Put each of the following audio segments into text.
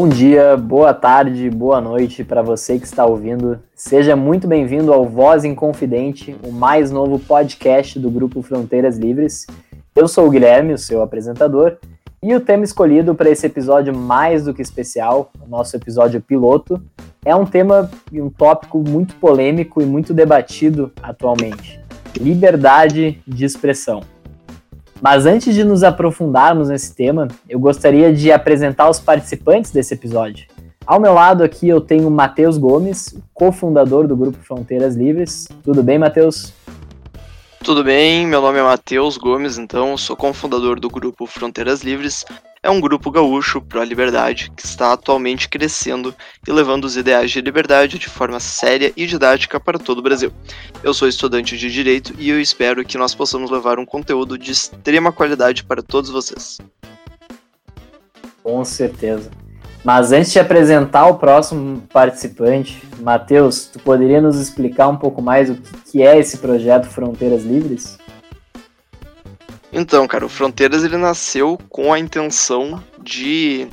Bom dia, boa tarde, boa noite para você que está ouvindo. Seja muito bem-vindo ao Voz Inconfidente, o mais novo podcast do grupo Fronteiras Livres. Eu sou o Guilherme, o seu apresentador, e o tema escolhido para esse episódio mais do que especial, o nosso episódio piloto, é um tema e um tópico muito polêmico e muito debatido atualmente: liberdade de expressão. Mas antes de nos aprofundarmos nesse tema, eu gostaria de apresentar os participantes desse episódio. Ao meu lado aqui eu tenho Matheus Gomes, cofundador do grupo Fronteiras Livres. Tudo bem, Matheus? Tudo bem, meu nome é Matheus Gomes, então sou cofundador do grupo Fronteiras Livres é um grupo gaúcho pró-liberdade que está atualmente crescendo e levando os ideais de liberdade de forma séria e didática para todo o Brasil. Eu sou estudante de Direito e eu espero que nós possamos levar um conteúdo de extrema qualidade para todos vocês. Com certeza. Mas antes de apresentar o próximo participante, Matheus, tu poderia nos explicar um pouco mais o que é esse projeto Fronteiras Livres? Então, cara, o Fronteiras ele nasceu com a intenção de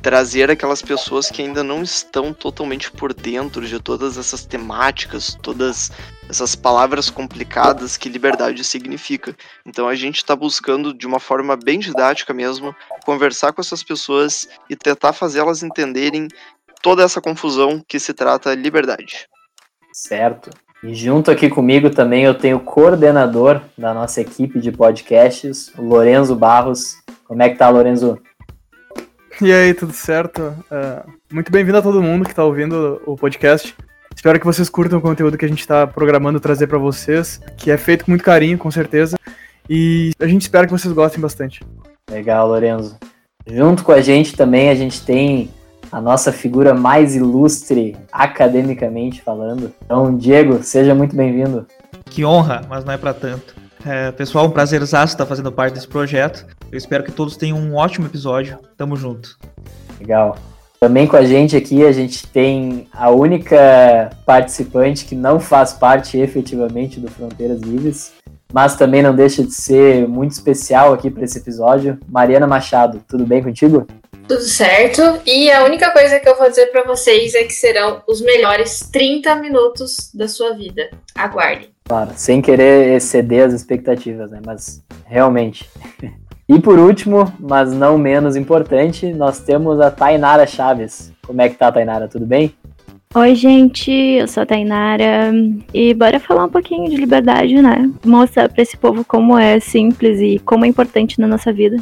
trazer aquelas pessoas que ainda não estão totalmente por dentro de todas essas temáticas, todas essas palavras complicadas que liberdade significa. Então a gente está buscando, de uma forma bem didática mesmo, conversar com essas pessoas e tentar fazê-las entenderem toda essa confusão que se trata liberdade. Certo. E junto aqui comigo também eu tenho o coordenador da nossa equipe de podcasts, o Lorenzo Barros. Como é que tá, Lorenzo? E aí, tudo certo? Uh, muito bem-vindo a todo mundo que está ouvindo o podcast. Espero que vocês curtam o conteúdo que a gente está programando trazer para vocês, que é feito com muito carinho, com certeza. E a gente espera que vocês gostem bastante. Legal, Lorenzo. Junto com a gente também a gente tem a nossa figura mais ilustre academicamente falando. Então, Diego, seja muito bem-vindo. Que honra, mas não é para tanto. É, pessoal, um prazer estar fazendo parte desse projeto. Eu espero que todos tenham um ótimo episódio. Tamo junto. Legal. Também com a gente aqui, a gente tem a única participante que não faz parte efetivamente do Fronteiras Livres, mas também não deixa de ser muito especial aqui para esse episódio. Mariana Machado, tudo bem contigo? Tudo certo. E a única coisa que eu vou dizer para vocês é que serão os melhores 30 minutos da sua vida. Aguarde. Claro, sem querer exceder as expectativas, né? Mas realmente. E por último, mas não menos importante, nós temos a Tainara Chaves. Como é que tá, Tainara? Tudo bem? Oi, gente, eu sou a Tainara e bora falar um pouquinho de liberdade, né? Mostrar para esse povo como é simples e como é importante na nossa vida.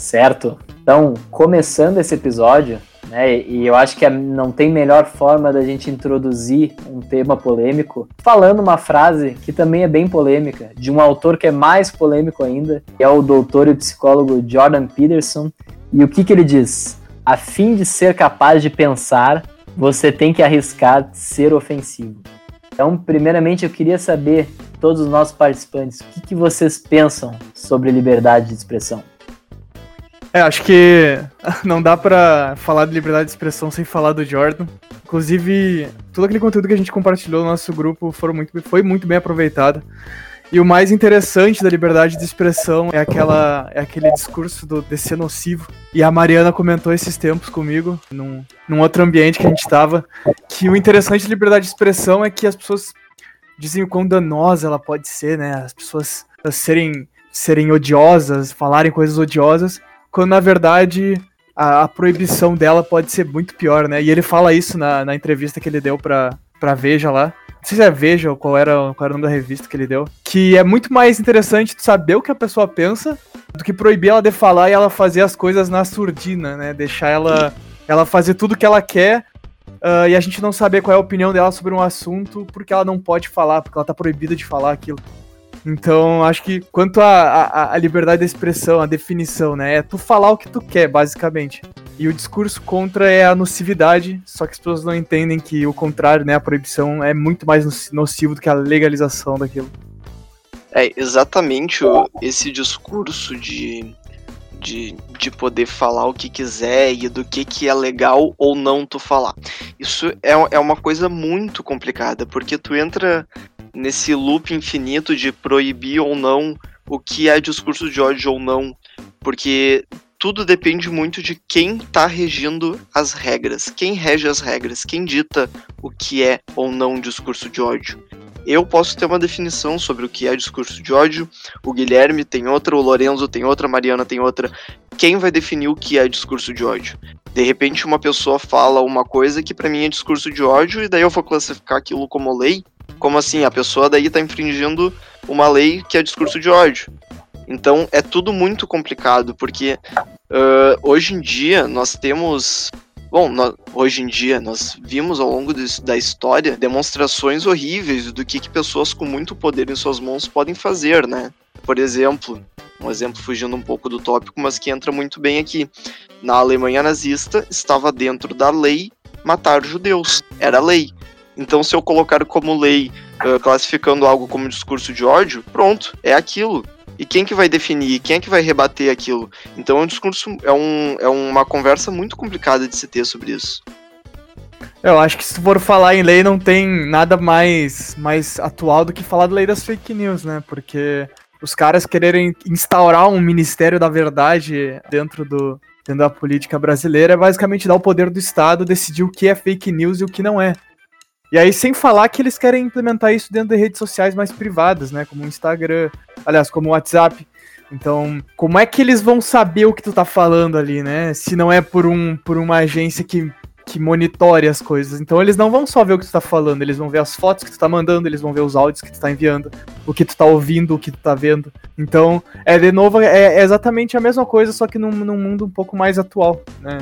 Certo. Então, começando esse episódio, né, e eu acho que não tem melhor forma da gente introduzir um tema polêmico falando uma frase que também é bem polêmica, de um autor que é mais polêmico ainda, que é o doutor e psicólogo Jordan Peterson. E o que, que ele diz? A fim de ser capaz de pensar, você tem que arriscar ser ofensivo. Então, primeiramente, eu queria saber, todos os nossos participantes, o que, que vocês pensam sobre liberdade de expressão? É, acho que não dá para falar de liberdade de expressão sem falar do Jordan. Inclusive, todo aquele conteúdo que a gente compartilhou no nosso grupo muito, foi muito bem aproveitado. E o mais interessante da liberdade de expressão é aquela é aquele discurso do, de ser nocivo. E a Mariana comentou esses tempos comigo, num, num outro ambiente que a gente estava, que o interessante da liberdade de expressão é que as pessoas dizem o quão danosa ela pode ser, né? As pessoas serem, serem odiosas, falarem coisas odiosas, quando na verdade a, a, proibição dela pode ser muito pior, né? E ele fala isso na, na entrevista que ele deu pra, pra Veja lá. Não sei se é Veja ou qual era, qual era o nome da revista que ele deu. Que é muito mais interessante saber o que a pessoa pensa do que proibir ela de falar e ela fazer as coisas na surdina, né? Deixar ela, ela fazer tudo que ela quer uh, e a gente não saber qual é a opinião dela sobre um assunto porque ela não pode falar, porque ela tá proibida de falar aquilo. Então, acho que quanto à liberdade de expressão, a definição, né? É tu falar o que tu quer, basicamente. E o discurso contra é a nocividade, só que as pessoas não entendem que o contrário, né? A proibição é muito mais nocivo do que a legalização daquilo. É, exatamente esse discurso de, de, de poder falar o que quiser e do que, que é legal ou não tu falar. Isso é, é uma coisa muito complicada, porque tu entra nesse loop infinito de proibir ou não o que é discurso de ódio ou não, porque tudo depende muito de quem está regindo as regras. Quem rege as regras? Quem dita o que é ou não discurso de ódio? Eu posso ter uma definição sobre o que é discurso de ódio, o Guilherme tem outra, o Lorenzo tem outra, a Mariana tem outra. Quem vai definir o que é discurso de ódio? De repente, uma pessoa fala uma coisa que para mim é discurso de ódio, e daí eu vou classificar aquilo como lei? Como assim? A pessoa daí tá infringindo uma lei que é discurso de ódio. Então é tudo muito complicado, porque uh, hoje em dia nós temos Bom, nós, hoje em dia nós vimos ao longo de, da história demonstrações horríveis do que, que pessoas com muito poder em suas mãos podem fazer, né? Por exemplo, um exemplo fugindo um pouco do tópico, mas que entra muito bem aqui. Na Alemanha nazista estava dentro da lei matar judeus, era lei. Então, se eu colocar como lei, uh, classificando algo como discurso de ódio, pronto, é aquilo. E quem que vai definir? Quem é que vai rebater aquilo? Então é um discurso, é, um, é uma conversa muito complicada de se ter sobre isso. Eu acho que se for falar em lei, não tem nada mais, mais atual do que falar da lei das fake news, né? Porque os caras quererem instaurar um Ministério da Verdade dentro, do, dentro da política brasileira é basicamente dar o poder do Estado decidir o que é fake news e o que não é. E aí, sem falar que eles querem implementar isso dentro de redes sociais mais privadas, né? Como o Instagram, aliás, como o WhatsApp. Então, como é que eles vão saber o que tu tá falando ali, né? Se não é por, um, por uma agência que, que monitore as coisas. Então, eles não vão só ver o que tu tá falando, eles vão ver as fotos que tu tá mandando, eles vão ver os áudios que tu tá enviando, o que tu tá ouvindo, o que tu tá vendo. Então, é de novo, é, é exatamente a mesma coisa, só que num, num mundo um pouco mais atual, né?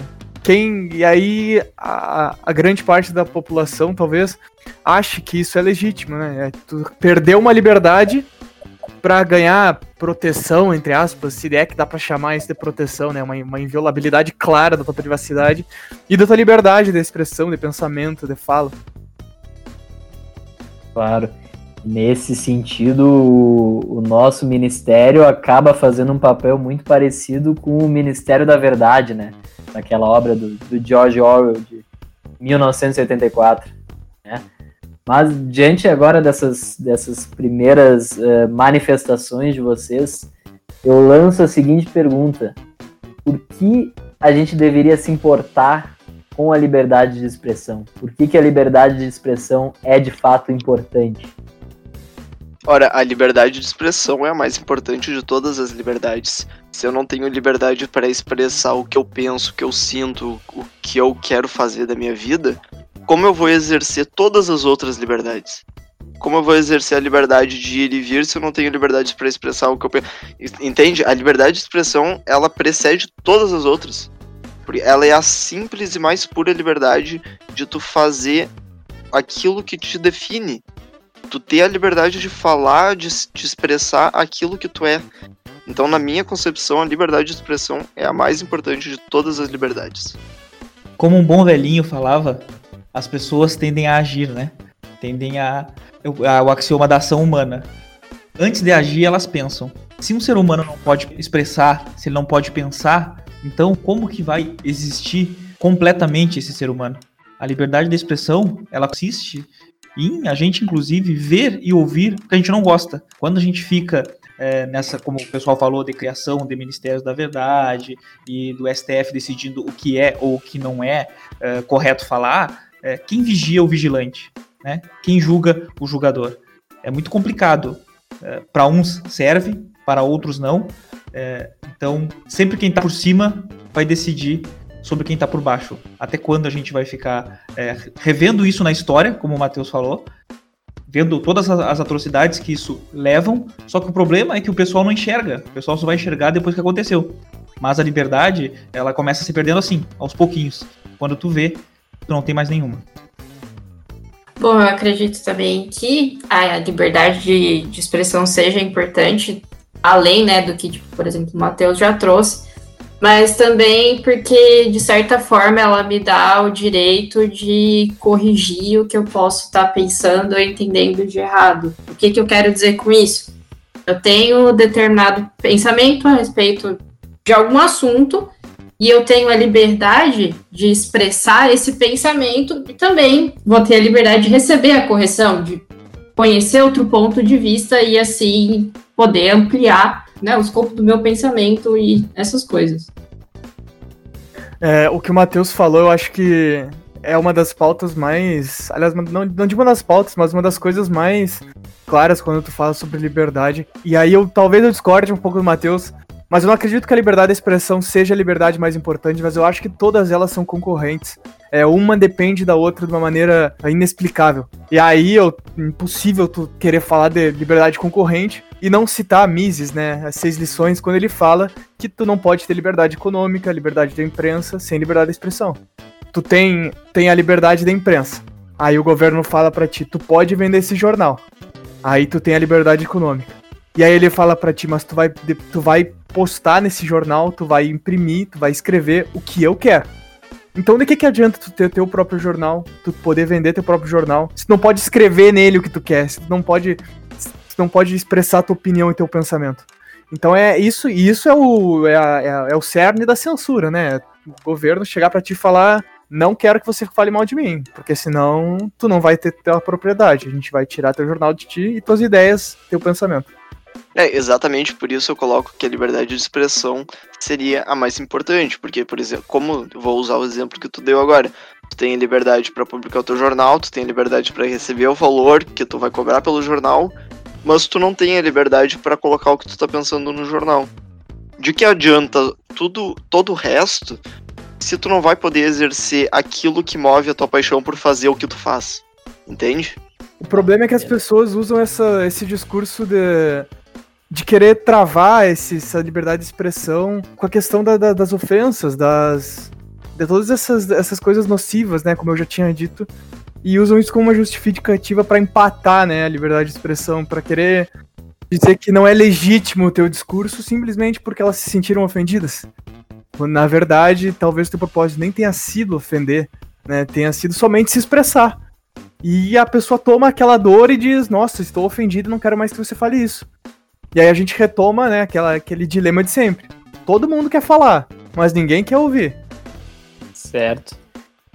Quem e aí a, a, grande parte da população talvez ache que isso é legítimo, né? É tu perder uma liberdade para ganhar proteção, entre aspas, se é que dá para chamar isso de proteção, né? Uma, uma inviolabilidade clara da tua privacidade e da tua liberdade de expressão, de pensamento, de fala. Claro. Nesse sentido, o nosso ministério acaba fazendo um papel muito parecido com o Ministério da Verdade, né? Naquela obra do, do George Orwell de 1984. Né? Mas diante agora dessas, dessas primeiras uh, manifestações de vocês, eu lanço a seguinte pergunta: por que a gente deveria se importar com a liberdade de expressão? Por que, que a liberdade de expressão é de fato importante? Ora, a liberdade de expressão é a mais importante de todas as liberdades. Se eu não tenho liberdade para expressar o que eu penso, o que eu sinto, o que eu quero fazer da minha vida, como eu vou exercer todas as outras liberdades? Como eu vou exercer a liberdade de ir e vir se eu não tenho liberdade para expressar o que eu penso? Entende? A liberdade de expressão, ela precede todas as outras. Porque ela é a simples e mais pura liberdade de tu fazer aquilo que te define, tu ter a liberdade de falar, de, de expressar aquilo que tu é. Então, na minha concepção, a liberdade de expressão é a mais importante de todas as liberdades. Como um bom velhinho falava, as pessoas tendem a agir, né? Tendem a, a o axioma da ação humana. Antes de agir, elas pensam. Se um ser humano não pode expressar, se ele não pode pensar, então como que vai existir completamente esse ser humano? A liberdade de expressão, ela consiste em a gente, inclusive, ver e ouvir o que a gente não gosta. Quando a gente fica é, nessa, como o pessoal falou, de criação de Ministérios da Verdade e do STF decidindo o que é ou o que não é, é correto falar, é, quem vigia o vigilante? Né? Quem julga o julgador? É muito complicado. É, para uns serve, para outros não. É, então, sempre quem está por cima vai decidir sobre quem está por baixo. Até quando a gente vai ficar é, revendo isso na história, como o Matheus falou, vendo todas as atrocidades que isso levam, só que o problema é que o pessoal não enxerga, o pessoal só vai enxergar depois que aconteceu. Mas a liberdade, ela começa se perdendo assim, aos pouquinhos. Quando tu vê, tu não tem mais nenhuma. Bom, eu acredito também que a liberdade de, de expressão seja importante, além né, do que, tipo, por exemplo, o Matheus já trouxe, mas também porque, de certa forma, ela me dá o direito de corrigir o que eu posso estar tá pensando ou entendendo de errado. O que, que eu quero dizer com isso? Eu tenho determinado pensamento a respeito de algum assunto e eu tenho a liberdade de expressar esse pensamento e também vou ter a liberdade de receber a correção, de conhecer outro ponto de vista e assim poder ampliar né, o escopo do meu pensamento e essas coisas. É, o que o Matheus falou, eu acho que é uma das pautas mais. Aliás, não, não digo uma das pautas, mas uma das coisas mais claras quando tu fala sobre liberdade. E aí eu talvez eu discorde um pouco do Matheus, mas eu não acredito que a liberdade de expressão seja a liberdade mais importante, mas eu acho que todas elas são concorrentes. É, uma depende da outra de uma maneira inexplicável. E aí é impossível tu querer falar de liberdade concorrente e não citar Mises, né? As seis lições, quando ele fala que tu não pode ter liberdade econômica, liberdade da imprensa, sem liberdade de expressão. Tu tem, tem a liberdade da imprensa. Aí o governo fala para ti, tu pode vender esse jornal. Aí tu tem a liberdade econômica. E aí ele fala para ti, mas tu vai, tu vai postar nesse jornal, tu vai imprimir, tu vai escrever o que eu quero. Então de que, que adianta tu ter teu próprio jornal, tu poder vender teu próprio jornal, se tu não pode escrever nele o que tu quer, se tu não pode, não pode expressar tua opinião e teu pensamento. Então é isso, isso é o, é, a, é, é o cerne da censura, né? O governo chegar para ti e falar não quero que você fale mal de mim, porque senão tu não vai ter tua propriedade. A gente vai tirar teu jornal de ti e tuas ideias, teu pensamento. É, exatamente por isso eu coloco que a liberdade de expressão seria a mais importante, porque, por exemplo, como vou usar o exemplo que tu deu agora, tu tem liberdade para publicar o teu jornal, tu tem liberdade para receber o valor que tu vai cobrar pelo jornal, mas tu não tem a liberdade para colocar o que tu tá pensando no jornal. De que adianta tudo, todo o resto se tu não vai poder exercer aquilo que move a tua paixão por fazer o que tu faz? Entende? O problema é que as pessoas usam essa, esse discurso de, de querer travar esse, essa liberdade de expressão com a questão da, da, das ofensas, das, de todas essas, essas coisas nocivas, né? Como eu já tinha dito. E usam isso como uma justificativa para empatar, né? A liberdade de expressão, para querer dizer que não é legítimo o teu discurso simplesmente porque elas se sentiram ofendidas. Na verdade, talvez o teu propósito nem tenha sido ofender, né? Tenha sido somente se expressar. E a pessoa toma aquela dor e diz: Nossa, estou ofendido, não quero mais que você fale isso. E aí a gente retoma, né, aquela, aquele dilema de sempre. Todo mundo quer falar, mas ninguém quer ouvir. Certo.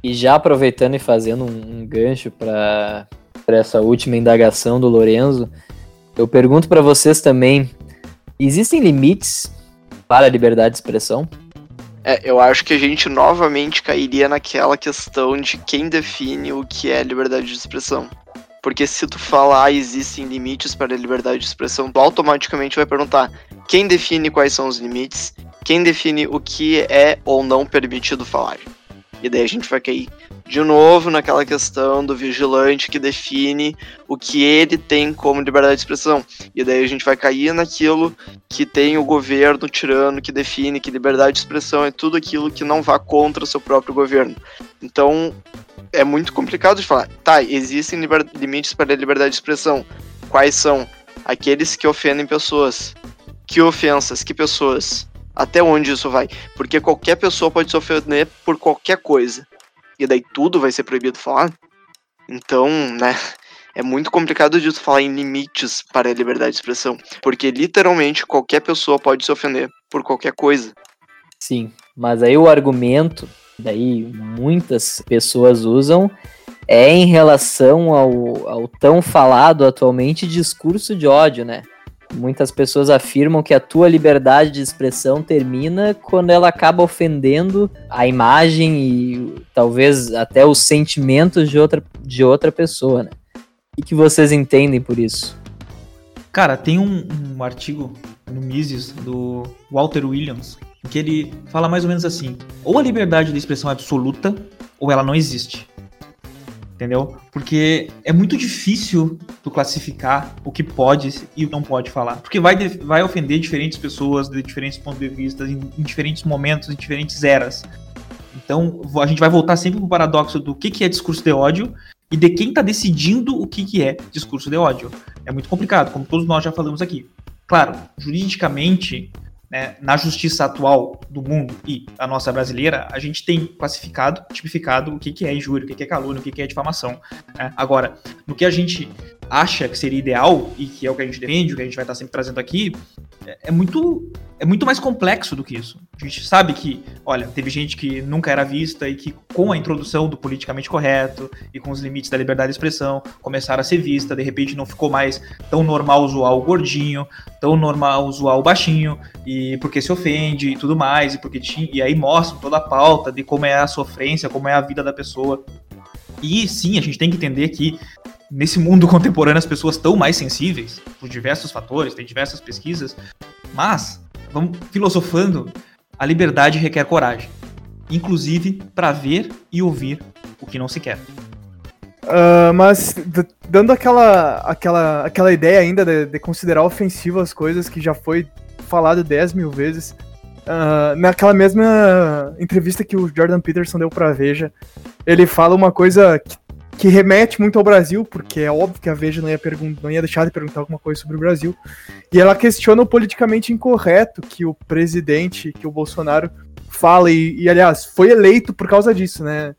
E já aproveitando e fazendo um, um gancho para essa última indagação do Lorenzo, eu pergunto para vocês também: existem limites para a liberdade de expressão? É, eu acho que a gente novamente cairia naquela questão de quem define o que é liberdade de expressão. Porque se tu falar existem limites para a liberdade de expressão, tu automaticamente vai perguntar quem define quais são os limites, quem define o que é ou não permitido falar. E daí a gente vai cair de novo naquela questão do vigilante que define o que ele tem como liberdade de expressão. E daí a gente vai cair naquilo que tem o governo tirano que define que liberdade de expressão é tudo aquilo que não vá contra o seu próprio governo. Então é muito complicado de falar. Tá, existem limites para a liberdade de expressão. Quais são? Aqueles que ofendem pessoas. Que ofensas? Que pessoas? Até onde isso vai? Porque qualquer pessoa pode se ofender por qualquer coisa e daí tudo vai ser proibido falar. Então, né, é muito complicado de falar em limites para a liberdade de expressão, porque literalmente qualquer pessoa pode se ofender por qualquer coisa. Sim, mas aí o argumento, daí muitas pessoas usam, é em relação ao, ao tão falado atualmente discurso de ódio, né? Muitas pessoas afirmam que a tua liberdade de expressão termina quando ela acaba ofendendo a imagem e talvez até os sentimentos de outra, de outra pessoa, né? O que vocês entendem por isso? Cara, tem um, um artigo no Mises do Walter Williams que ele fala mais ou menos assim: ou a liberdade de expressão é absoluta ou ela não existe entendeu? Porque é muito difícil tu classificar o que pode e o que não pode falar. Porque vai, vai ofender diferentes pessoas de diferentes pontos de vista, em, em diferentes momentos, em diferentes eras. Então, a gente vai voltar sempre pro paradoxo do que, que é discurso de ódio e de quem está decidindo o que, que é discurso de ódio. É muito complicado, como todos nós já falamos aqui. Claro, juridicamente, né, na justiça atual do mundo e a nossa brasileira, a gente tem classificado, tipificado o que, que é injúria, o que, que é calúnia, o que, que é difamação. Né? Agora, no que a gente acha que seria ideal e que é o que a gente defende, o que a gente vai estar sempre trazendo aqui, é, é muito, é muito mais complexo do que isso. A gente sabe que, olha, teve gente que nunca era vista e que, com a introdução do politicamente correto e com os limites da liberdade de expressão, começaram a ser vista. De repente, não ficou mais tão normal zoar o gordinho, tão normal zoar o baixinho, e porque se ofende e tudo mais, e porque tinha, e aí mostram toda a pauta de como é a sofrência, como é a vida da pessoa. E sim, a gente tem que entender que nesse mundo contemporâneo as pessoas estão mais sensíveis por diversos fatores, tem diversas pesquisas, mas vamos filosofando a liberdade requer coragem, inclusive para ver e ouvir o que não se quer. Uh, mas dando aquela, aquela, aquela ideia ainda de, de, considerar ofensivo as coisas que já foi falado 10 mil vezes, uh, naquela mesma entrevista que o Jordan Peterson deu pra Veja, ele fala uma coisa que, que remete muito ao Brasil, porque é óbvio que a Veja não ia, não ia deixar de perguntar alguma coisa sobre o Brasil, e ela questiona o politicamente incorreto que o presidente, que o Bolsonaro fala, e, e, aliás, foi eleito por causa disso, né?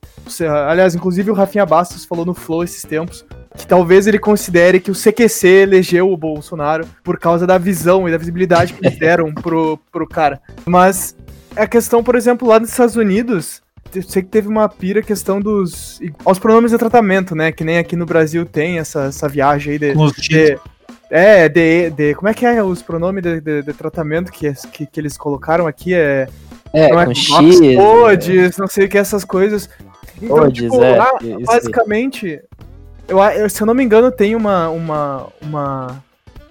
Aliás, inclusive o Rafinha Bastos falou no Flow esses tempos que talvez ele considere que o CQC elegeu o Bolsonaro por causa da visão e da visibilidade que eles deram pro, pro cara. Mas a questão, por exemplo, lá nos Estados Unidos, sei que teve uma pira questão dos. aos pronomes de tratamento, né? Que nem aqui no Brasil tem essa, essa viagem aí de. de é, de, de. Como é que é os pronomes de, de, de tratamento que, que, que, eles colocaram aqui? É. É, não é com X. Odes, não sei o que, essas coisas. Então, Odes, tipo, é, lá, basicamente, eu, se eu não me engano, tem uma. uma, uma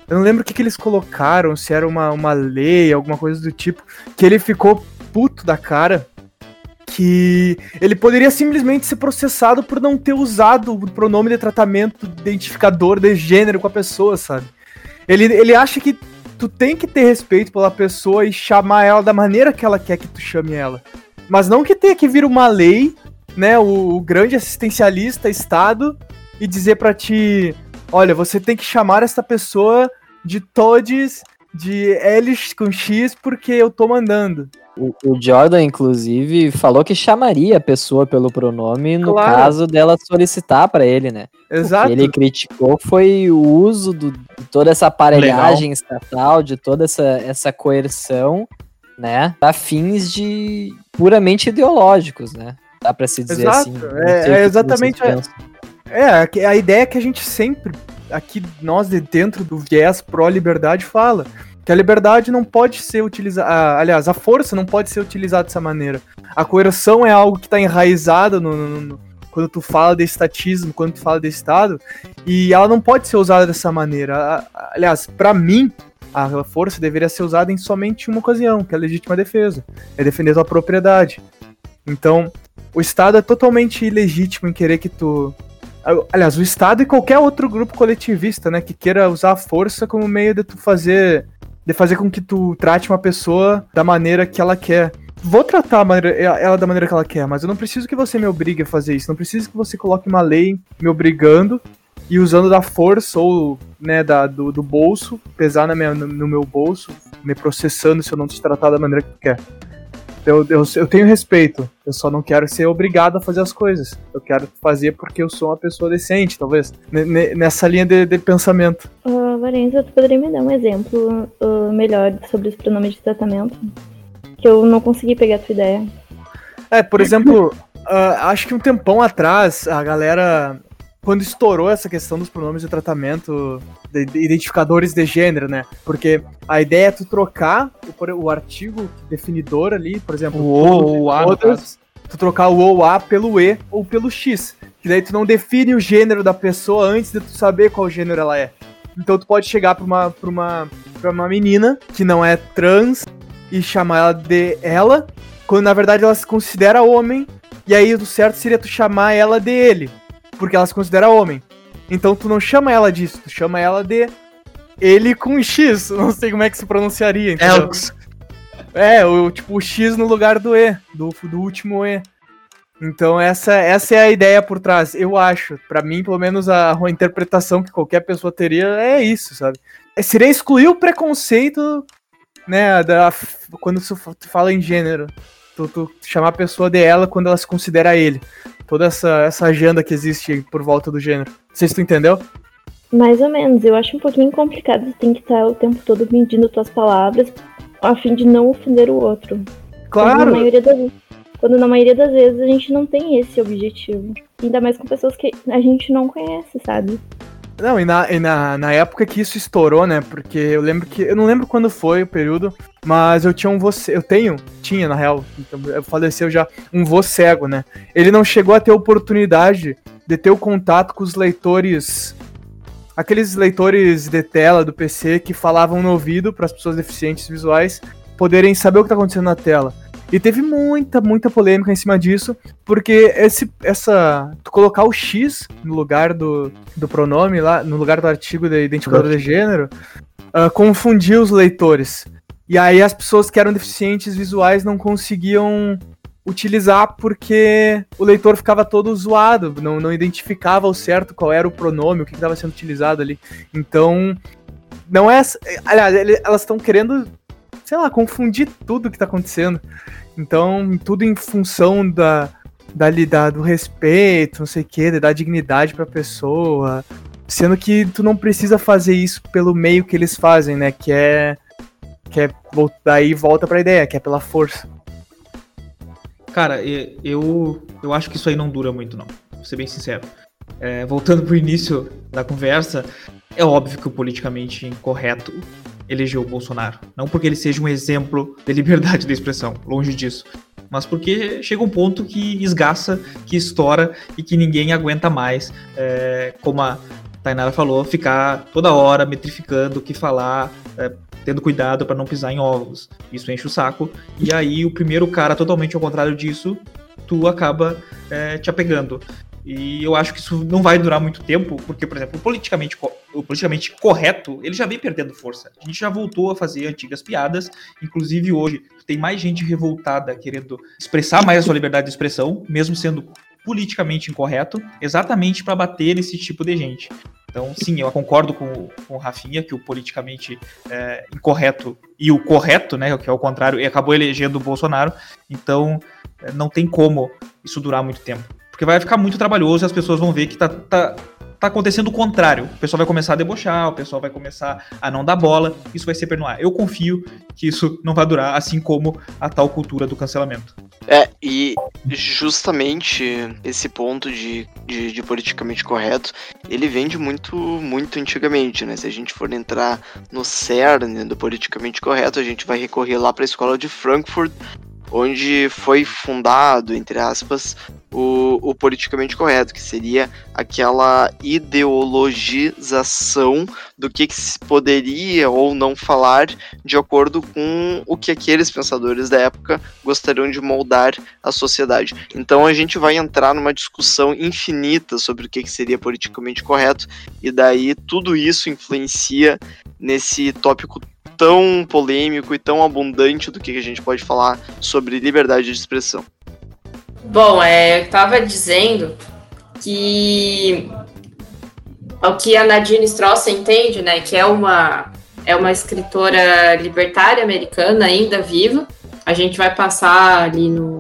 eu não lembro o que, que eles colocaram, se era uma, uma lei, alguma coisa do tipo, que ele ficou puto da cara que ele poderia simplesmente ser processado por não ter usado o pronome de tratamento identificador de gênero com a pessoa, sabe? Ele, ele acha que tu tem que ter respeito pela pessoa e chamar ela da maneira que ela quer que tu chame ela. Mas não que tenha que vir uma lei, né, o, o grande assistencialista Estado e dizer para ti, olha, você tem que chamar essa pessoa de todes de L com X porque eu tô mandando. O, o, Jordan, inclusive, falou que chamaria a pessoa pelo pronome no claro. caso dela solicitar para ele, né? Exato. O que ele criticou foi o uso do, de toda essa aparelhagem Legal. estatal, de toda essa, essa coerção, né? Para fins de puramente ideológicos, né? Dá para se dizer Exato. assim. É, é exatamente. A, é, a ideia é que a gente sempre, aqui nós de dentro do viés pró-liberdade, fala que a liberdade não pode ser utilizada. Aliás, a força não pode ser utilizada dessa maneira. A coerção é algo que está enraizado no, no, no, quando tu fala de estatismo, quando tu fala de Estado, e ela não pode ser usada dessa maneira. Aliás, para mim, a força deveria ser usada em somente uma ocasião, que é a legítima defesa. É defender tua propriedade. Então, o Estado é totalmente ilegítimo em querer que tu. Aliás, o Estado e qualquer outro grupo coletivista, né, que queira usar a força como meio de tu fazer de fazer com que tu trate uma pessoa da maneira que ela quer. Vou tratar maneira, ela da maneira que ela quer, mas eu não preciso que você me obrigue a fazer isso. Não preciso que você coloque uma lei me obrigando e usando da força ou né, da, do, do bolso, pesar na minha, no, no, meu bolso, me processando se eu não te tratar da maneira que quer. Eu, eu, eu tenho respeito, eu só não quero ser obrigado a fazer as coisas. Eu quero fazer porque eu sou uma pessoa decente, talvez. N nessa linha de, de pensamento. Uh, Lorenzo, tu poderia me dar um exemplo uh, melhor sobre os pronomes de tratamento? Que eu não consegui pegar a tua ideia. É, por exemplo, uh, acho que um tempão atrás a galera quando estourou essa questão dos pronomes de tratamento de, de identificadores de gênero, né? Porque a ideia é tu trocar o, o artigo definidor ali, por exemplo, o O ou A, todas, tu trocar o O ou A pelo E ou pelo X. Que daí tu não define o gênero da pessoa antes de tu saber qual gênero ela é. Então tu pode chegar pra uma, pra uma, pra uma menina que não é trans e chamar ela de ela, quando na verdade ela se considera homem, e aí o certo seria tu chamar ela de ele porque ela se considera homem. Então tu não chama ela disso, tu chama ela de ele com X. Não sei como é que se pronunciaria. Elks. É, o, tipo o X no lugar do E, do, do último E. Então essa, essa é a ideia por trás, eu acho. Para mim, pelo menos a, a, interpretação que qualquer pessoa teria é isso, sabe? É, seria excluir o preconceito, né, da, quando tu fala em gênero. Tu, tu chamar a pessoa de ela quando ela se considera ele toda essa, essa agenda que existe por volta do gênero. Não sei se tu entendeu. Mais ou menos. Eu acho um pouquinho complicado. Tu tem que estar o tempo todo medindo tuas palavras a fim de não ofender o outro. Quando na, Claro, maioria das, quando na maioria das vezes a gente não tem esse objetivo. Ainda mais com pessoas que a gente não conhece, sabe? Não, e, na, e na, na época que isso estourou, né? Porque eu lembro que. Eu não lembro quando foi o período, mas eu tinha um vô. ce- Eu tenho, tinha na real, então, eu faleceu já, um vô cego, né? Ele não chegou a ter oportunidade de ter o contato com os leitores. Aqueles leitores de tela do PC que falavam no ouvido para as pessoas deficientes visuais poderem saber o que tá acontecendo na tela. E teve muita, muita polêmica em cima disso, porque esse, essa. Tu colocar o X no lugar do, do pronome lá, no lugar do artigo de identificador de gênero, ah, confundia os leitores. E aí as pessoas que eram deficientes visuais não conseguiam utilizar porque o leitor ficava todo zoado, não, não identificava ao certo qual era o pronome, o que estava sendo utilizado ali. Então, não é. Aliás, elas estão querendo, sei lá, confundir tudo que tá acontecendo. Então, tudo em função da, da, da- do respeito, não sei o que, dar dignidade pra pessoa. Sendo que tu não precisa fazer isso pelo meio que eles fazem, né? Que é. Que é. Daí volta pra ideia, que é pela força. Cara, eu, eu acho que isso aí não dura muito, não. Vou ser bem sincero. É, voltando pro início da conversa, é óbvio que o politicamente incorreto elegeu o Bolsonaro. Não porque ele seja um exemplo de liberdade de expressão, longe disso. Mas porque chega um ponto que esgaça, que estoura e que ninguém aguenta mais. É, como a Tainara falou, ficar toda hora metrificando o que falar, é, tendo cuidado para não pisar em ovos. Isso enche o saco. E aí, o primeiro cara totalmente ao contrário disso, tu acaba é, te apegando. E eu acho que isso não vai durar muito tempo, porque, por exemplo, o politicamente, o politicamente correto, ele já vem perdendo força. A gente já voltou a fazer antigas piadas, inclusive hoje tem mais gente revoltada querendo expressar mais a sua liberdade de expressão, mesmo sendo politicamente incorreto, exatamente para bater nesse tipo de gente. Então, sim, eu concordo com, com o Rafinha que o politicamente é, incorreto e o correto, né, que é o contrário, acabou elegendo o Bolsonaro. Então, é, não tem como isso durar muito tempo. Porque vai ficar muito trabalhoso e as pessoas vão ver que tá, tá, tá acontecendo o contrário. O pessoal vai começar a debochar, o pessoal vai começar a não dar bola, isso vai ser pernoar. Eu confio que isso não vai durar, assim como a tal cultura do cancelamento. É, e justamente esse ponto de, de, de politicamente correto, ele vem de muito, muito antigamente, né? Se a gente for entrar no cerne do politicamente correto, a gente vai recorrer lá para a escola de Frankfurt, onde foi fundado, entre aspas, o, o politicamente correto, que seria aquela ideologização do que, que se poderia ou não falar de acordo com o que aqueles pensadores da época gostariam de moldar a sociedade. Então a gente vai entrar numa discussão infinita sobre o que, que seria politicamente correto, e daí tudo isso influencia nesse tópico tão polêmico e tão abundante do que a gente pode falar sobre liberdade de expressão. Bom, é, eu tava dizendo que o que a Nadine Stross entende, né, que é uma é uma escritora libertária americana ainda viva. A gente vai passar ali no,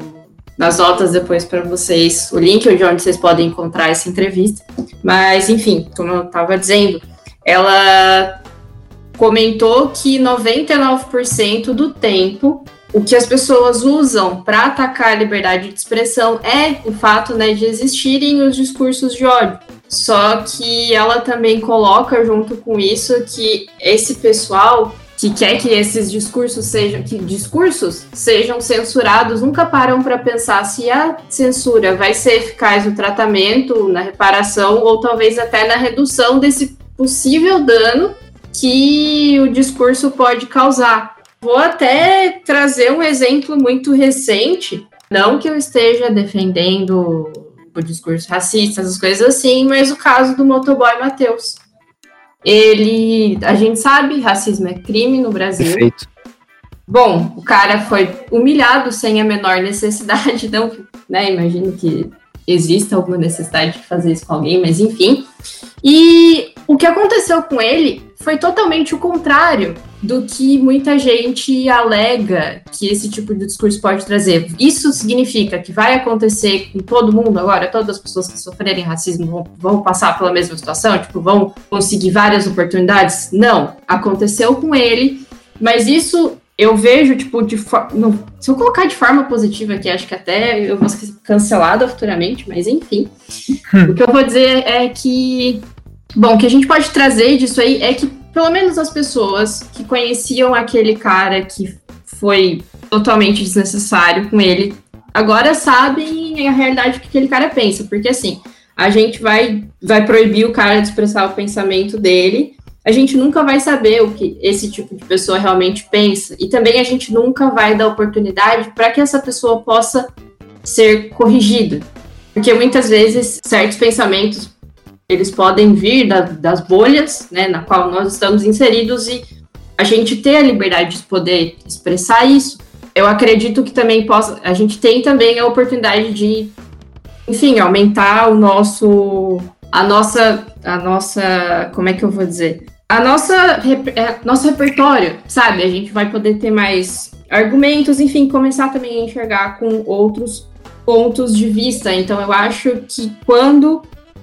nas notas depois para vocês o link de onde vocês podem encontrar essa entrevista. Mas enfim, como eu estava dizendo, ela comentou que 99% do tempo o que as pessoas usam para atacar a liberdade de expressão é o fato né, de existirem os discursos de ódio. Só que ela também coloca junto com isso que esse pessoal que quer que esses discursos sejam que discursos sejam censurados nunca param para pensar se a censura vai ser eficaz no tratamento, na reparação ou talvez até na redução desse possível dano que o discurso pode causar. Vou até trazer um exemplo muito recente. Não que eu esteja defendendo o discurso racista, essas coisas assim, mas o caso do motoboy Matheus. Ele, a gente sabe, racismo é crime no Brasil. Perfeito. Bom, o cara foi humilhado sem a menor necessidade, não, né? Imagino que exista alguma necessidade de fazer isso com alguém, mas enfim. E o que aconteceu com ele foi totalmente o contrário do que muita gente alega que esse tipo de discurso pode trazer. Isso significa que vai acontecer com todo mundo agora? Todas as pessoas que sofrerem racismo vão, vão passar pela mesma situação? Tipo, vão conseguir várias oportunidades? Não. Aconteceu com ele, mas isso eu vejo, tipo, de forma. Se eu colocar de forma positiva aqui, acho que até eu vou ser cancelada futuramente, mas enfim. Hum. o que eu vou dizer é que. Bom, o que a gente pode trazer disso aí é que, pelo menos as pessoas que conheciam aquele cara que foi totalmente desnecessário com ele, agora sabem a realidade que aquele cara pensa. Porque assim, a gente vai, vai proibir o cara de expressar o pensamento dele a gente nunca vai saber o que esse tipo de pessoa realmente pensa. E também a gente nunca vai dar oportunidade para que essa pessoa possa ser corrigida. Porque muitas vezes certos pensamentos eles podem vir da, das bolhas, né, na qual nós estamos inseridos e a gente ter a liberdade de poder expressar isso. Eu acredito que também possa, a gente tem também a oportunidade de, enfim, aumentar o nosso, a nossa, a nossa, como é que eu vou dizer, a nossa é, nosso repertório, sabe? A gente vai poder ter mais argumentos, enfim, começar também a enxergar com outros pontos de vista. Então, eu acho que quando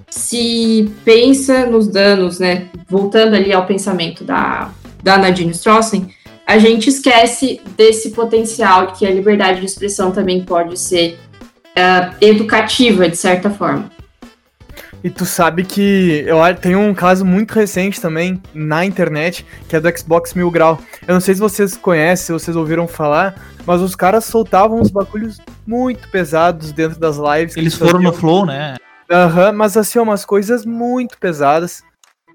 se pensa nos danos, né? Voltando ali ao pensamento da, da Nadine Strossen, a gente esquece desse potencial que a liberdade de expressão também pode ser uh, educativa, de certa forma. E tu sabe que eu tenho um caso muito recente também na internet, que é do Xbox Mil Grau. Eu não sei se vocês conhecem, se vocês ouviram falar, mas os caras soltavam uns bagulhos muito pesados dentro das lives. Eles foram faziam. no Flow, né? Aham, uhum, mas assim, umas coisas muito pesadas.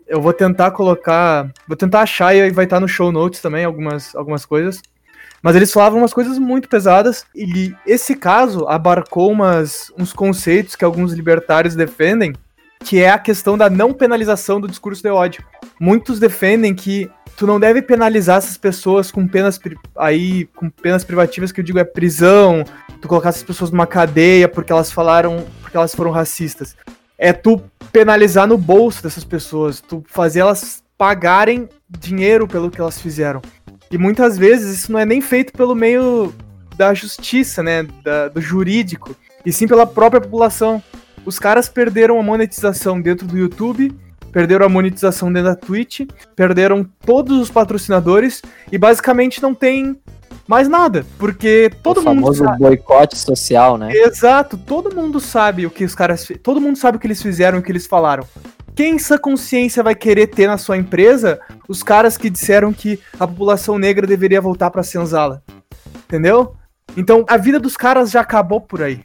Eu vou tentar colocar. Vou tentar achar e vai estar no show notes também algumas, algumas coisas. Mas eles falavam umas coisas muito pesadas. E esse caso abarcou umas, uns conceitos que alguns libertários defendem que é a questão da não penalização do discurso de ódio. Muitos defendem que tu não deve penalizar essas pessoas com penas aí com penas privativas que eu digo é prisão, tu colocar essas pessoas numa cadeia porque elas falaram, porque elas foram racistas. É tu penalizar no bolso dessas pessoas, tu fazer elas pagarem dinheiro pelo que elas fizeram. E muitas vezes isso não é nem feito pelo meio da justiça, né, da, do jurídico, e sim pela própria população os caras perderam a monetização dentro do YouTube, perderam a monetização dentro da Twitch, perderam todos os patrocinadores e basicamente não tem mais nada, porque todo o mundo famoso sabe. boicote social, né? Exato, todo mundo sabe o que os caras, todo mundo sabe o que eles fizeram, o que eles falaram. Quem essa consciência vai querer ter na sua empresa? Os caras que disseram que a população negra deveria voltar para senzala. Entendeu? Então, a vida dos caras já acabou por aí.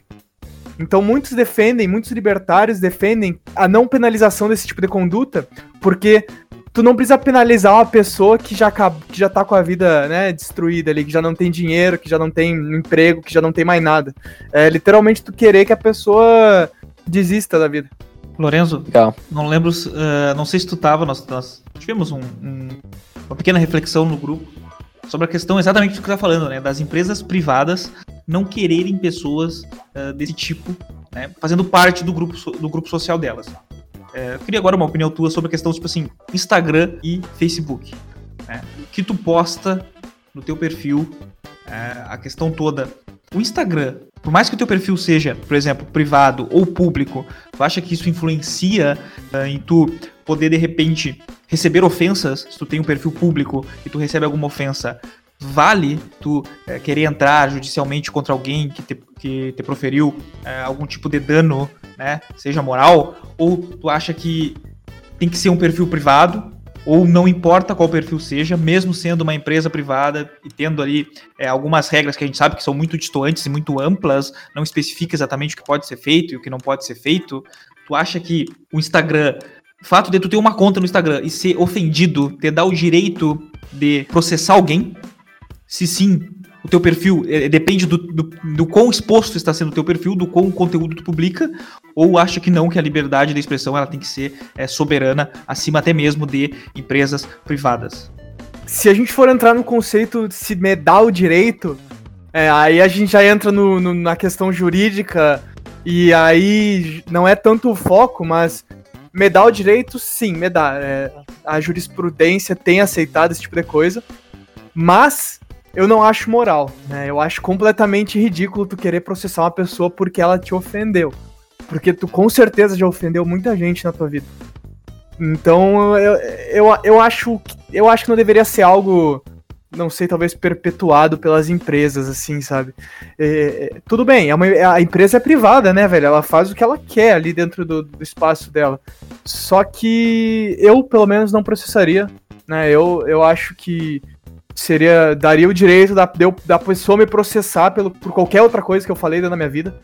Então muitos defendem, muitos libertários defendem a não penalização desse tipo de conduta, porque tu não precisa penalizar uma pessoa que já, acaba, que já tá com a vida né, destruída ali, que já não tem dinheiro, que já não tem emprego, que já não tem mais nada. É literalmente tu querer que a pessoa desista da vida. Lorenzo, Legal. não lembro, uh, não sei se tu tava, nós, nós tivemos um, um, uma pequena reflexão no grupo sobre a questão exatamente do que você tá falando, né, das empresas privadas não quererem pessoas uh, desse tipo, né, fazendo parte do grupo, do grupo social delas. É, eu queria agora uma opinião tua sobre a questão, tipo assim, Instagram e Facebook. Né? Que tu posta no teu perfil, é, a questão toda. O Instagram, por mais que o teu perfil seja, por exemplo, privado ou público, tu acha que isso influencia uh, em tu poder, de repente, receber ofensas, se tu tem um perfil público e tu recebe alguma ofensa, vale tu é, querer entrar judicialmente contra alguém que te, que te proferiu é, algum tipo de dano, né, seja moral, ou tu acha que tem que ser um perfil privado, ou não importa qual perfil seja, mesmo sendo uma empresa privada e tendo ali é, algumas regras que a gente sabe que são muito distantes e muito amplas, não especifica exatamente o que pode ser feito e o que não pode ser feito, tu acha que o Instagram, o fato de tu ter uma conta no Instagram e ser ofendido, te dá o direito de processar alguém, se sim o teu perfil é, depende do, do, do, quão exposto está sendo o teu perfil, do quão conteúdo tu publica, ou acha que não, que a liberdade da expressão ela tem que ser é, soberana, acima até mesmo de empresas privadas. Se a gente for entrar no conceito de se me dá o direito, é, aí a gente já entra no, no, na questão jurídica, e aí não é tanto o foco, mas me dá o direito, sim, me dá. É, a jurisprudência tem aceitado esse tipo de coisa, mas eu não acho moral, né? Eu acho completamente ridículo tu querer processar uma pessoa porque ela te ofendeu. Porque tu com certeza já ofendeu muita gente na tua vida. Então eu, eu, eu, acho, eu acho que não deveria ser algo não sei, talvez perpetuado pelas empresas, assim, sabe? É, é, tudo bem, é uma, a empresa é privada, né, velho? Ela faz o que ela quer ali dentro do, do espaço dela. Só que eu, pelo menos, não processaria, né? Eu, eu acho que seria daria o direito da, da pessoa me processar pelo, por qualquer outra coisa que eu falei na minha vida.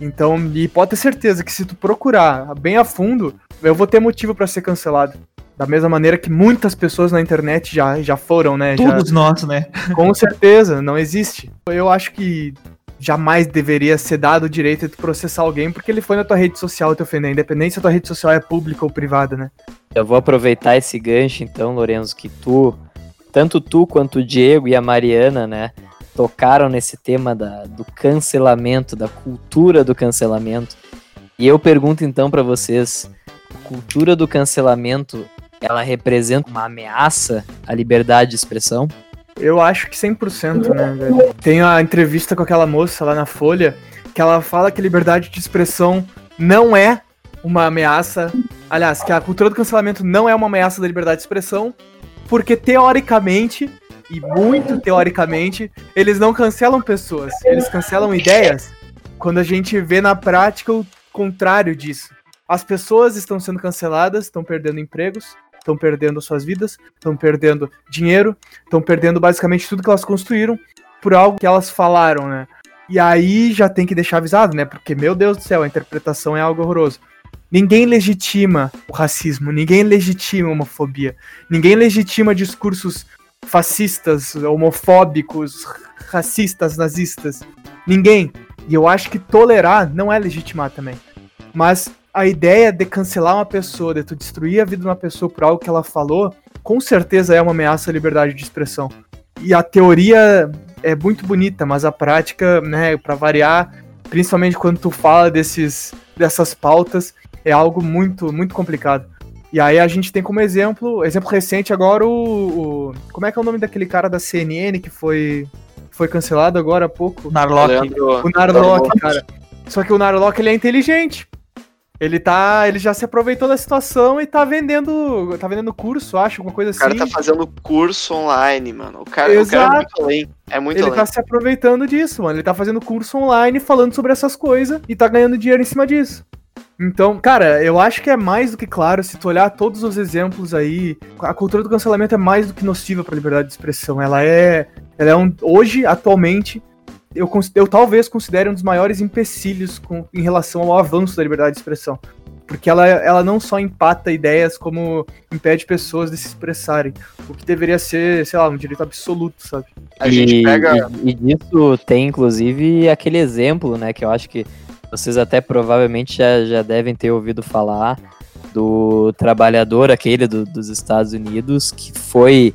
Então, e pode ter certeza que se tu procurar bem a fundo, eu vou ter motivo para ser cancelado. Da mesma maneira que muitas pessoas na internet já, já foram, né? Todos já... nós, né? Com certeza, não existe. Eu acho que jamais deveria ser dado o direito de processar alguém porque ele foi na tua rede social te ofender, independente se a tua rede social é pública ou privada, né? Eu vou aproveitar esse gancho, então, Lorenzo, que tu, tanto tu quanto o Diego e a Mariana, né, tocaram nesse tema da, do cancelamento, da cultura do cancelamento. E eu pergunto então para vocês, a cultura do cancelamento ela representa uma ameaça à liberdade de expressão? Eu acho que 100%, né, velho? Tem a entrevista com aquela moça lá na Folha, que ela fala que liberdade de expressão não é uma ameaça. Aliás, que a cultura do cancelamento não é uma ameaça da liberdade de expressão, porque teoricamente, e muito teoricamente, eles não cancelam pessoas, eles cancelam ideias. Quando a gente vê na prática o contrário disso. As pessoas estão sendo canceladas, estão perdendo empregos, estão perdendo suas vidas, estão perdendo dinheiro, estão perdendo basicamente tudo que elas construíram por algo que elas falaram, né? E aí já tem que deixar avisado, né? Porque, meu Deus do céu, a interpretação é algo horroroso. Ninguém legitima o racismo, ninguém legitima a homofobia, ninguém legitima discursos fascistas, homofóbicos, racistas, nazistas. Ninguém. E eu acho que tolerar não é legitimar também. Mas a ideia de cancelar uma pessoa, de tu destruir a vida de uma pessoa por algo que ela falou, com certeza é uma ameaça à liberdade de expressão. E a teoria é muito bonita, mas a prática, né, para variar, principalmente quando tu fala desses dessas pautas, é algo muito muito complicado. E aí a gente tem como exemplo, exemplo recente agora o, o como é que é o nome daquele cara da CNN que foi foi cancelado agora há pouco? Narlock. O Narlock, cara. Só que o Narlock ele é inteligente. Ele tá. Ele já se aproveitou da situação e tá vendendo. Tá vendendo curso, acho, alguma coisa assim. O cara tá assim. fazendo curso online, mano. O cara, o cara é muito além. É muito ele além. tá se aproveitando disso, mano. Ele tá fazendo curso online falando sobre essas coisas e tá ganhando dinheiro em cima disso. Então, cara, eu acho que é mais do que claro, se tu olhar todos os exemplos aí, a cultura do cancelamento é mais do que nociva pra liberdade de expressão. Ela é. Ela é um. Hoje, atualmente, eu, eu talvez considere um dos maiores empecilhos com, em relação ao avanço da liberdade de expressão. Porque ela, ela não só empata ideias, como impede pessoas de se expressarem. O que deveria ser, sei lá, um direito absoluto, sabe? A e, gente pega. E, e disso tem, inclusive, aquele exemplo, né? Que eu acho que vocês até provavelmente já, já devem ter ouvido falar do trabalhador aquele do, dos Estados Unidos que foi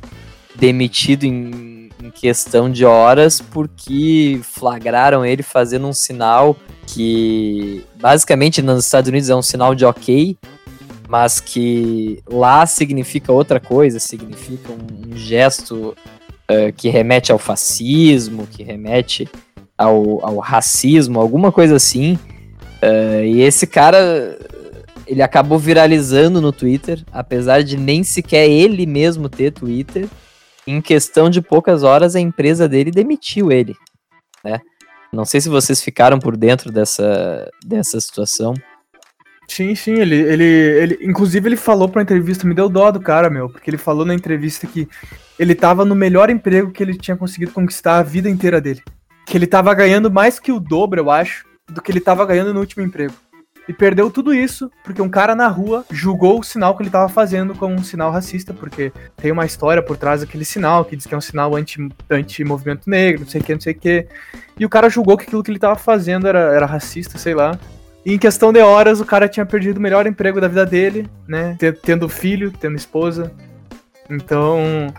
demitido em em questão de horas porque flagraram ele fazendo um sinal que basicamente nos Estados Unidos é um sinal de ok, mas que lá significa outra coisa, significa um, um gesto uh, que remete ao fascismo, que remete ao, ao racismo, alguma coisa assim. Uh, e esse cara ele acabou viralizando no Twitter, apesar de nem sequer ele mesmo ter Twitter em questão de poucas horas, a empresa dele demitiu ele, né? Não sei se vocês ficaram por dentro dessa, dessa situação. Sim, sim, ele, ele, ele, inclusive ele falou pra entrevista, me deu dó do cara, meu, porque ele falou na entrevista que ele tava no melhor emprego que ele tinha conseguido conquistar a vida inteira dele. Que ele tava ganhando mais que o dobro, eu acho, do que ele tava ganhando no último emprego. E perdeu tudo isso porque um cara na rua julgou o sinal que ele estava fazendo como um sinal racista, porque tem uma história por trás daquele sinal que diz que é um sinal anti-movimento anti negro, não sei o que, não sei o que. E o cara julgou que aquilo que ele estava fazendo era, era racista, sei lá. E em questão de horas, o cara tinha perdido o melhor emprego da vida dele, né? Tendo filho, tendo esposa. Então,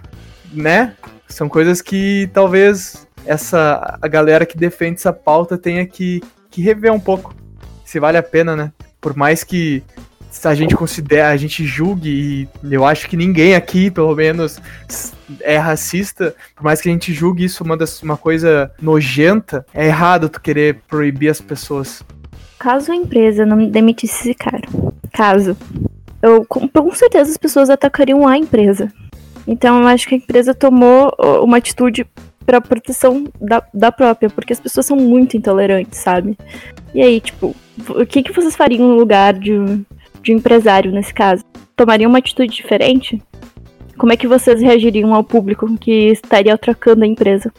né? São coisas que talvez essa a galera que defende essa pauta tenha que, que rever um pouco se vale a pena, né? Por mais que a gente considere, a gente julgue, e eu acho que ninguém aqui, pelo menos, é racista, por mais que a gente julgue isso uma, das, uma coisa nojenta, é errado tu querer proibir as pessoas. Caso a empresa não demitisse esse cara, caso, eu com, com certeza as pessoas atacariam a empresa. Então acho que a empresa tomou uma atitude para proteção da, da própria, porque as pessoas são muito intolerantes, sabe? E aí, tipo, o que, que vocês fariam no lugar de, de um empresário nesse caso? Tomariam uma atitude diferente? Como é que vocês reagiriam ao público que estaria trocando a empresa?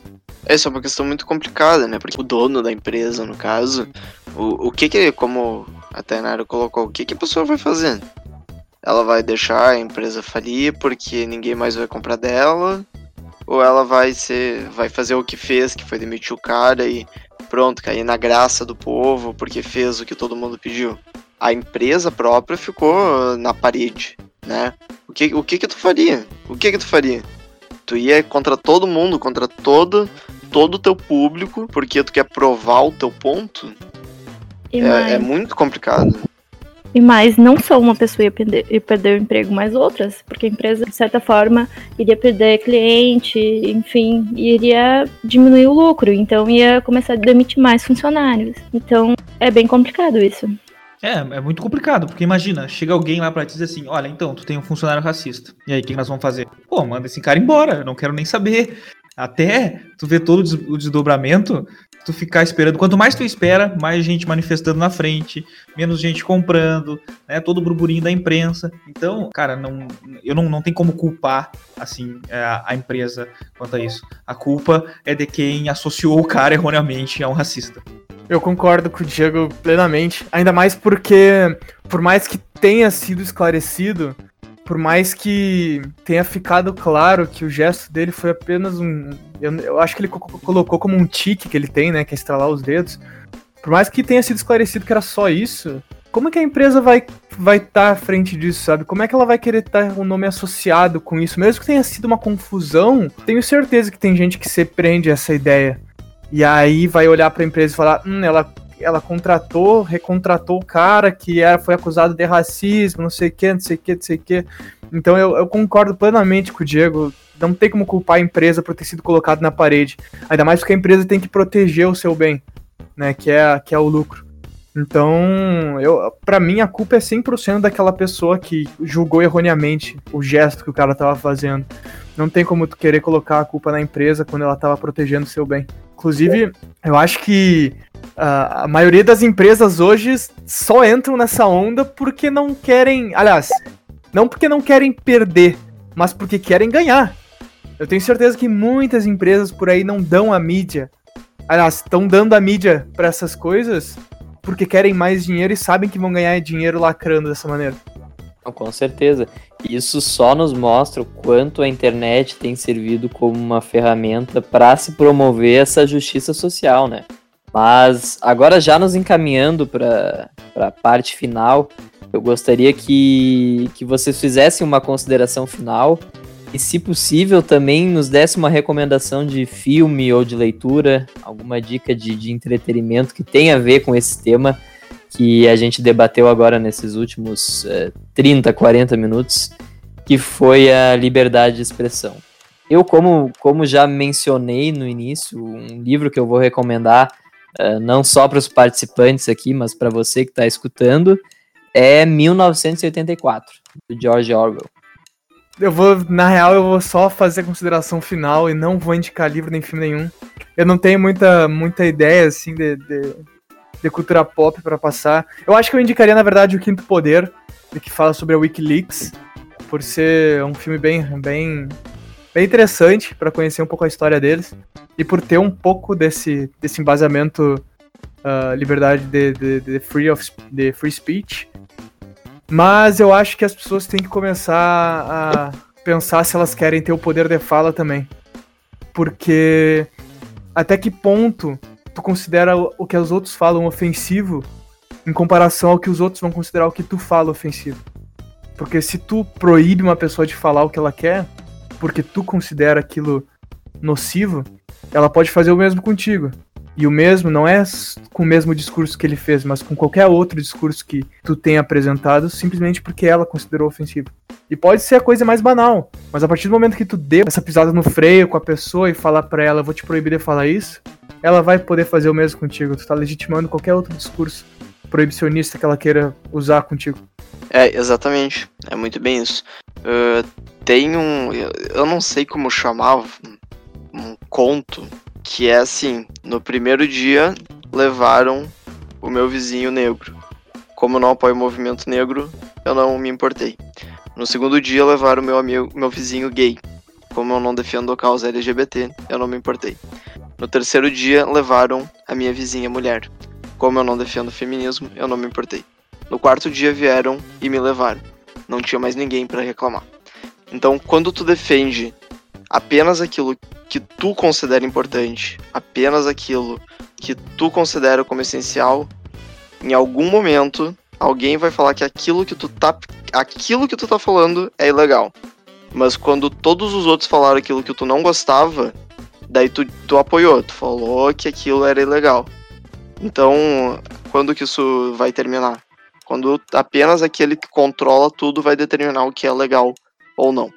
Essa é uma questão muito complicada, né? Porque o dono da empresa, no caso, o, o que que, como a Tainara colocou, o que que a pessoa vai fazer? Ela vai deixar a empresa falir porque ninguém mais vai comprar dela? Ou ela vai ser, vai fazer o que fez, que foi demitir o cara e pronto, cair na graça do povo porque fez o que todo mundo pediu? A empresa própria ficou na parede, né? O que, o que que tu faria? O que que tu faria? Tu ia contra todo mundo, contra todo todo o teu público, porque tu quer provar o teu ponto? É, é, muito complicado. E mais, não só uma pessoa ia perder, ia perder o emprego, mas outras, porque a empresa, de certa forma, iria perder cliente, enfim, iria diminuir o lucro, então ia começar a demitir mais funcionários. Então é bem complicado isso. É, é muito complicado, porque imagina, chega alguém lá pra te dizer assim, olha, então, tu tem um funcionário racista. E aí, o que nós vamos fazer? Pô, manda esse cara embora, eu não quero nem saber. Até tu ver todo o desdobramento, tu ficar esperando. Quanto mais tu espera, mais gente manifestando na frente, menos gente comprando, né? Todo o burburinho da imprensa. Então, cara, não, eu não, não tem como culpar assim a, a empresa quanto a isso. A culpa é de quem associou o cara erroneamente a um racista. Eu concordo com o Diego plenamente, ainda mais porque, por mais que tenha sido esclarecido, por mais que tenha ficado claro que o gesto dele foi apenas um. Eu, eu acho que ele co colocou como um tique que ele tem, né? Que é estralar os dedos. Por mais que tenha sido esclarecido que era só isso, como é que a empresa vai estar vai tá à frente disso, sabe? Como é que ela vai querer estar tá um nome associado com isso? Mesmo que tenha sido uma confusão, tenho certeza que tem gente que se prende a essa ideia. E aí vai olhar para a empresa e falar: hum, ela ela contratou, recontratou o cara que era, foi acusado de racismo, não sei o que, não sei o que, não sei o que. Então eu, eu, concordo plenamente com o Diego. Não tem como culpar a empresa por ter sido colocado na parede. Ainda mais porque a empresa tem que proteger o seu bem, né? Que é, que é o lucro. Então, eu, para mim, a culpa é 100% daquela pessoa que julgou erroneamente o gesto que o cara tava fazendo. Não tem como tu querer colocar a culpa na empresa quando ela tava protegendo o seu bem. Inclusive, eu acho que Uh, a maioria das empresas hoje só entram nessa onda porque não querem. Aliás, não porque não querem perder, mas porque querem ganhar. Eu tenho certeza que muitas empresas por aí não dão a mídia. Aliás, estão dando a mídia para essas coisas porque querem mais dinheiro e sabem que vão ganhar dinheiro lacrando dessa maneira. Com certeza. Isso só nos mostra o quanto a internet tem servido como uma ferramenta para se promover essa justiça social, né? Mas agora já nos encaminhando para a parte final, eu gostaria que, que vocês fizessem uma consideração final e, se possível, também nos desse uma recomendação de filme ou de leitura, alguma dica de, de entretenimento que tenha a ver com esse tema que a gente debateu agora nesses últimos é, 30, 40 minutos, que foi a liberdade de expressão. Eu, como, como já mencionei no início, um livro que eu vou recomendar uh, não só para os participantes aqui, mas para você que está escutando, é 1984, do George Orwell. Eu vou, na real, eu vou só fazer a consideração final e não vou indicar livro nem filme nenhum. Eu não tenho muita, muita ideia, assim, de, de, de cultura pop para passar. Eu acho que eu indicaria, na verdade, O Quinto Poder, que fala sobre a Wikileaks, por ser um filme bem, bem bem interessante para conhecer um pouco a história deles e por ter um pouco desse, desse embasamento uh, liberdade de, de, de, free of, de free speech. Mas eu acho que as pessoas têm que começar a pensar se elas querem ter o poder de fala também. Porque até que ponto tu considera o que os outros falam ofensivo em comparação ao que os outros vão considerar o que tu fala ofensivo? Porque se tu proíbe uma pessoa de falar o que ela quer, porque tu considera aquilo nocivo, ela pode fazer o mesmo contigo. E o mesmo não é com o mesmo discurso que ele fez, mas com qualquer outro discurso que tu tenha apresentado, simplesmente porque ela considerou ofensivo. E pode ser a coisa mais banal, mas a partir do momento que tu dê essa pisada no freio com a pessoa e falar para ela, vou te proibir de falar isso, ela vai poder fazer o mesmo contigo. Tu tá legitimando qualquer outro discurso proibicionista que ela queira usar contigo. É, exatamente. É muito bem isso. Uh, tem um. Eu não sei como chamar. Um conto. Que é assim: no primeiro dia levaram o meu vizinho negro. Como eu não apoio o movimento negro, eu não me importei. No segundo dia levaram meu amigo, meu vizinho gay. Como eu não defendo a causa LGBT, eu não me importei. No terceiro dia levaram a minha vizinha mulher. Como eu não defendo o feminismo, eu não me importei. No quarto dia vieram e me levaram. Não tinha mais ninguém para reclamar. Então, quando tu defende apenas aquilo que tu considera importante, apenas aquilo que tu considera como essencial, em algum momento alguém vai falar que aquilo que tu tá aquilo que tu tá falando é ilegal. Mas quando todos os outros falaram aquilo que tu não gostava, daí tu, tu apoiou, tu falou que aquilo era ilegal. Então, quando que isso vai terminar? Quando apenas aquele que controla tudo vai determinar o que é legal ou não.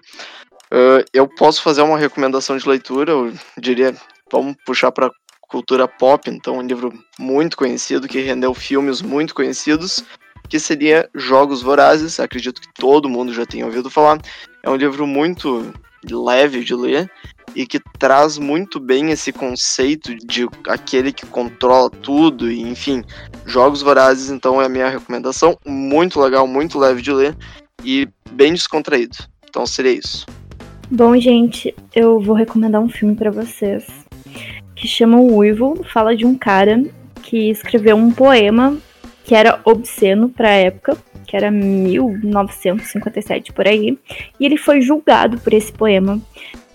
Uh, eu posso fazer uma recomendação de leitura, eu diria, vamos puxar para cultura pop, então um livro muito conhecido que rendeu filmes muito conhecidos, que seria Jogos Vorazes. Acredito que todo mundo já tenha ouvido falar. É um livro muito leve de ler e que traz muito bem esse conceito de aquele que controla tudo e enfim, Jogos Vorazes então é a minha recomendação, muito legal, muito leve de ler e bem descontraído. Então seria isso. Bom, gente, eu vou recomendar um filme para vocês que chama O Uivo, fala de um cara que escreveu um poema que era obsceno para a época, que era 1957 por aí, e ele foi julgado por esse poema.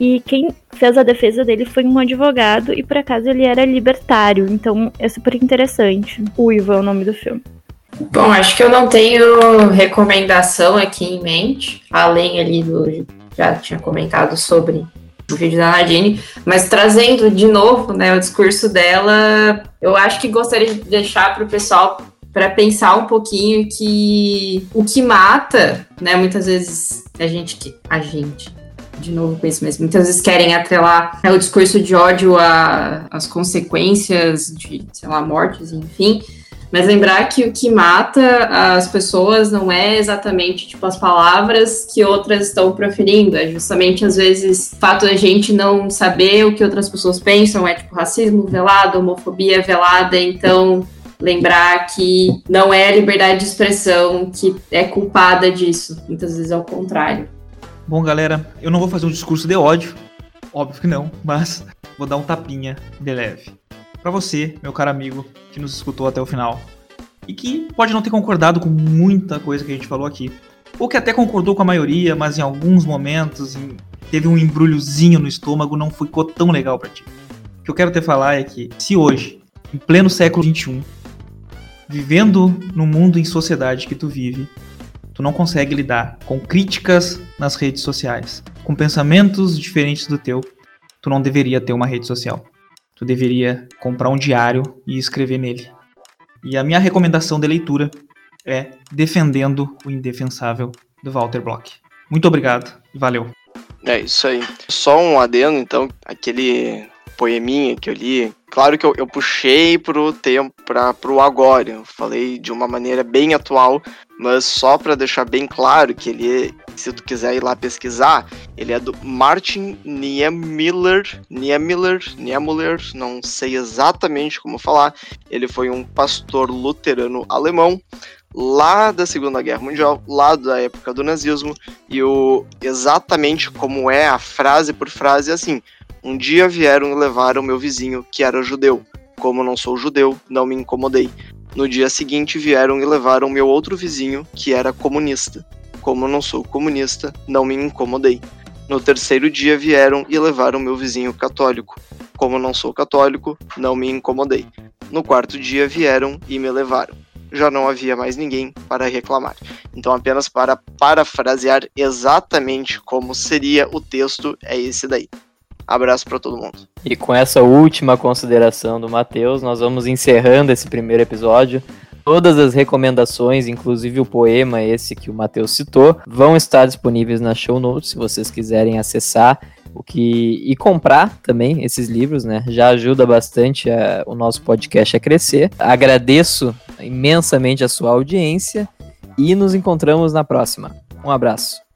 E quem fez a defesa dele foi um advogado, e por acaso ele era libertário, então é super interessante. O Ivo é o nome do filme. Bom, acho que eu não tenho recomendação aqui em mente, além ali do. Já tinha comentado sobre o vídeo da Nadine, mas trazendo de novo né, o discurso dela, eu acho que gostaria de deixar para o pessoal para pensar um pouquinho que o que mata, né, muitas vezes a gente que a gente de novo com isso mesmo. Muitas vezes querem atrelar né, o discurso de ódio às consequências de, sei lá, mortes, enfim. Mas lembrar que o que mata as pessoas não é exatamente tipo as palavras que outras estão proferindo, é justamente às vezes o fato da gente não saber o que outras pessoas pensam, é tipo racismo velado, homofobia velada, então lembrar que não é a liberdade de expressão que é culpada disso, muitas vezes é o contrário. Bom, galera, eu não vou fazer um discurso de ódio, óbvio que não, mas vou dar um tapinha de leve para você, meu caro amigo, que nos escutou até o final. E que pode não ter concordado com muita coisa que a gente falou aqui, ou que até concordou com a maioria, mas em alguns momentos teve um embrulhozinho no estômago, não ficou tão legal para ti. O que eu quero te falar é que se hoje, em pleno século 21, vivendo no mundo em sociedade que tu vive, tu não consegue lidar com críticas nas redes sociais, com pensamentos diferentes do teu, tu não deveria ter uma rede social tu deveria comprar um diário e escrever nele. E a minha recomendação de leitura é Defendendo o Indefensável, do Walter Block. Muito obrigado e valeu. É isso aí. Só um adendo, então, aquele poeminha que eu li, claro que eu, eu puxei pro tempo, para pro agora. Eu falei de uma maneira bem atual, mas só para deixar bem claro que ele, se tu quiser ir lá pesquisar, ele é do Martin Niemöller, Niemöller, Niemöller, não sei exatamente como falar. Ele foi um pastor luterano alemão lá da Segunda Guerra Mundial, lá da época do nazismo, e o exatamente como é a frase por frase é assim: um dia vieram e levaram meu vizinho, que era judeu. Como não sou judeu, não me incomodei. No dia seguinte vieram e levaram meu outro vizinho, que era comunista. Como não sou comunista, não me incomodei. No terceiro dia vieram e levaram meu vizinho católico. Como não sou católico, não me incomodei. No quarto dia vieram e me levaram. Já não havia mais ninguém para reclamar. Então, apenas para parafrasear exatamente como seria o texto, é esse daí. Abraço para todo mundo. E com essa última consideração do Matheus, nós vamos encerrando esse primeiro episódio. Todas as recomendações, inclusive o poema esse que o Matheus citou, vão estar disponíveis na show notes se vocês quiserem acessar o que e comprar também esses livros, né? Já ajuda bastante a, o nosso podcast a crescer. Agradeço imensamente a sua audiência e nos encontramos na próxima. Um abraço.